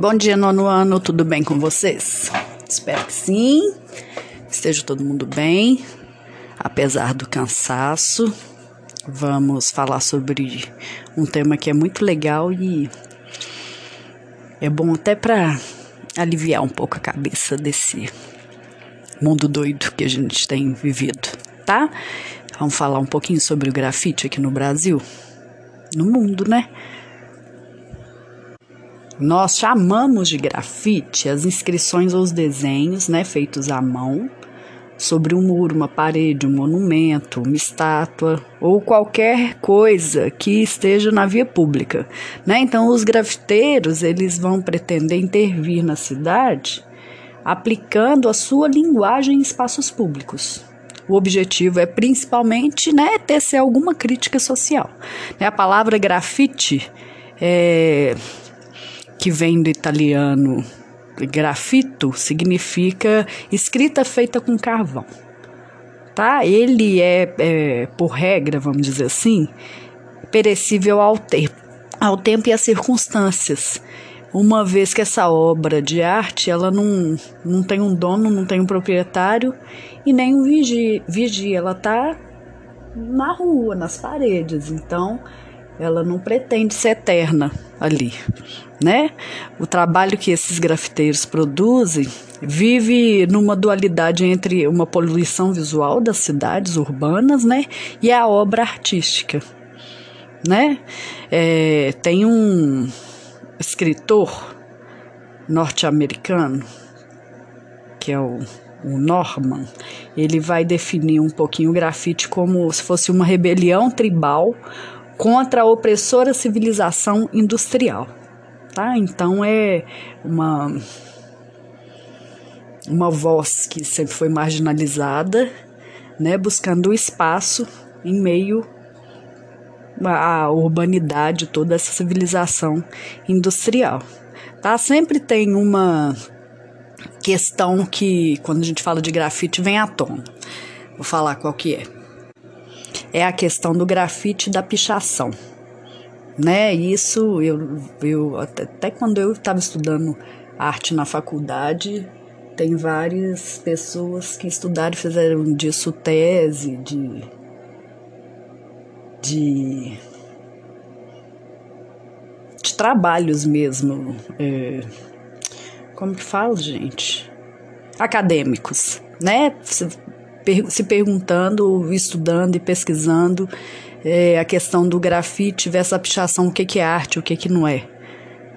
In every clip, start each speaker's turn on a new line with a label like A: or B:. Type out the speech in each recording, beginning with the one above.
A: Bom dia, nono ano, tudo bem com vocês? Espero que sim, esteja todo mundo bem, apesar do cansaço. Vamos falar sobre um tema que é muito legal e é bom até para aliviar um pouco a cabeça desse mundo doido que a gente tem vivido, tá? Vamos falar um pouquinho sobre o grafite aqui no Brasil, no mundo, né? Nós chamamos de grafite as inscrições ou os desenhos, né, feitos à mão, sobre um muro, uma parede, um monumento, uma estátua ou qualquer coisa que esteja na via pública, né? Então os grafiteiros, eles vão pretender intervir na cidade aplicando a sua linguagem em espaços públicos. O objetivo é principalmente, né, tecer alguma crítica social. A palavra grafite é que vem do italiano grafito, significa escrita feita com carvão. Tá? Ele é, é, por regra, vamos dizer assim, perecível ao tempo, ao tempo e às circunstâncias. Uma vez que essa obra de arte, ela não, não tem um dono, não tem um proprietário e nem um vigia, vigia ela está na rua, nas paredes. Então, ela não pretende ser eterna ali, né? O trabalho que esses grafiteiros produzem vive numa dualidade entre uma poluição visual das cidades urbanas, né, e a obra artística, né? É, tem um escritor norte-americano que é o, o Norman, ele vai definir um pouquinho o grafite como se fosse uma rebelião tribal contra a opressora civilização industrial. Tá? Então é uma uma voz que sempre foi marginalizada, né, buscando espaço em meio à urbanidade, toda essa civilização industrial. Tá? Sempre tem uma questão que quando a gente fala de grafite vem à tona. Vou falar qual que é é a questão do grafite da pichação. Né? Isso eu, eu até, quando eu estava estudando arte na faculdade, tem várias pessoas que estudaram e fizeram disso tese de de, de trabalhos mesmo. É, como que fala, gente? Acadêmicos, né? Se perguntando, estudando e pesquisando é, a questão do grafite versus a pichação, o que, que é arte, o que, que não é.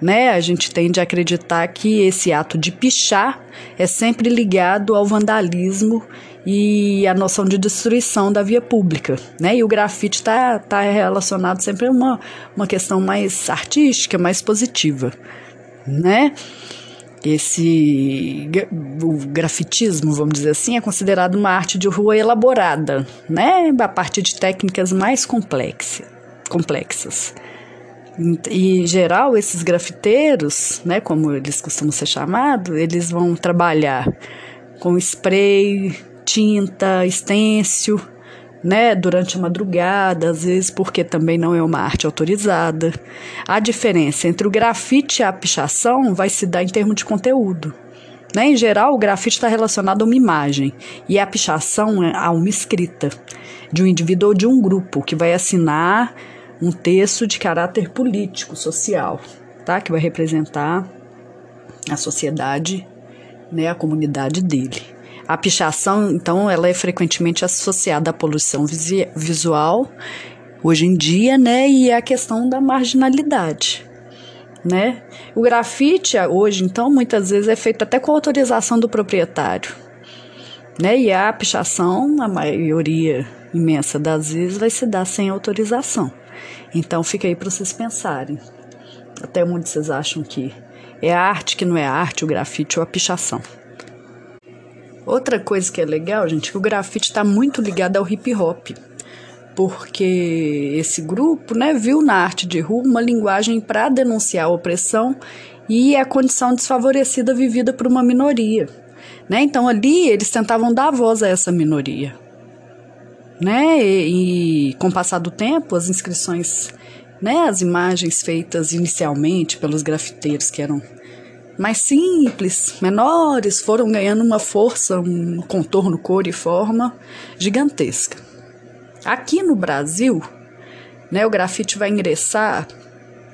A: Né? A gente tende a acreditar que esse ato de pichar é sempre ligado ao vandalismo e a noção de destruição da via pública, né? E o grafite está tá relacionado sempre a uma, uma questão mais artística, mais positiva, né? Esse o grafitismo, vamos dizer assim, é considerado uma arte de rua elaborada, né, a partir de técnicas mais complexas. complexas. E, em geral, esses grafiteiros, né, como eles costumam ser chamados, eles vão trabalhar com spray, tinta, estêncil, né, durante a madrugada, às vezes porque também não é uma arte autorizada. A diferença entre o grafite e a pichação vai se dar em termos de conteúdo. Né? Em geral, o grafite está relacionado a uma imagem e a pichação é a uma escrita de um indivíduo ou de um grupo que vai assinar um texto de caráter político, social, tá? que vai representar a sociedade, né, a comunidade dele. A pichação, então, ela é frequentemente associada à poluição visual hoje em dia, né, e a questão da marginalidade, né? O grafite hoje, então, muitas vezes é feito até com autorização do proprietário, né? E a pichação, a maioria imensa das vezes vai se dar sem autorização. Então, fica aí para vocês pensarem. Até onde vocês acham que é arte que não é arte, o grafite ou a pichação? Outra coisa que é legal, gente, que o grafite está muito ligado ao hip hop, porque esse grupo, né, viu na arte de rua uma linguagem para denunciar a opressão e a condição desfavorecida vivida por uma minoria, né? Então ali eles tentavam dar voz a essa minoria, né? E, e com o passar do tempo, as inscrições, né, as imagens feitas inicialmente pelos grafiteiros que eram mais simples, menores, foram ganhando uma força, um contorno, cor e forma gigantesca. Aqui no Brasil, né, o grafite vai ingressar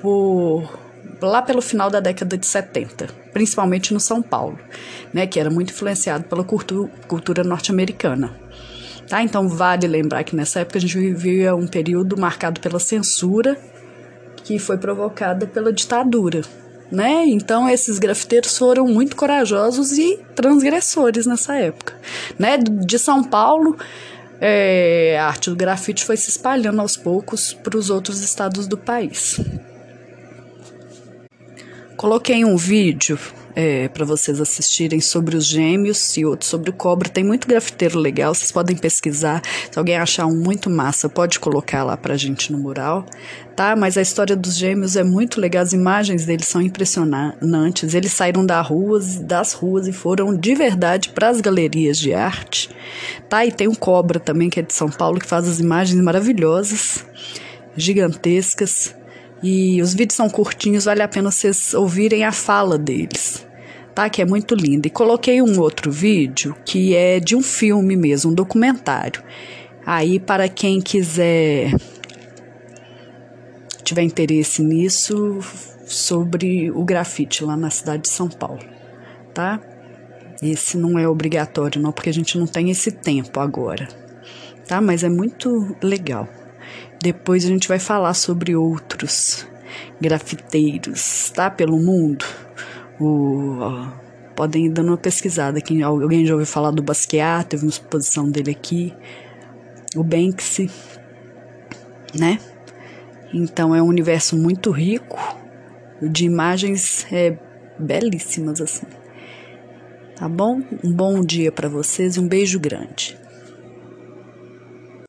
A: por lá pelo final da década de 70, principalmente no São Paulo, né, que era muito influenciado pela cultu cultura norte-americana. Tá? Então vale lembrar que nessa época a gente vivia um período marcado pela censura que foi provocada pela ditadura. Né? Então esses grafiteiros foram muito corajosos e transgressores nessa época. Né? De São Paulo, é, a arte do grafite foi se espalhando aos poucos para os outros estados do país. Coloquei um vídeo é, para vocês assistirem sobre os gêmeos e outros sobre o cobra. Tem muito grafiteiro legal, vocês podem pesquisar. Se alguém achar um muito massa, pode colocar lá pra gente no mural, tá? Mas a história dos gêmeos é muito legal, as imagens deles são impressionantes. Eles saíram das ruas, das ruas e foram de verdade para as galerias de arte, tá? E tem um cobra também que é de São Paulo que faz as imagens maravilhosas, gigantescas. E os vídeos são curtinhos, vale a pena vocês ouvirem a fala deles tá? Que é muito linda. E coloquei um outro vídeo que é de um filme mesmo, um documentário. Aí, para quem quiser tiver interesse nisso, sobre o grafite lá na cidade de São Paulo, tá? Esse não é obrigatório, não, porque a gente não tem esse tempo agora, tá? Mas é muito legal. Depois a gente vai falar sobre outros grafiteiros, tá? Pelo mundo. O, ó, podem ir dando uma pesquisada aqui. Alguém já ouviu falar do Basquiat, teve uma exposição dele aqui. O Banksy, né? Então é um universo muito rico de imagens é, belíssimas assim. Tá bom? Um bom dia para vocês e um beijo grande.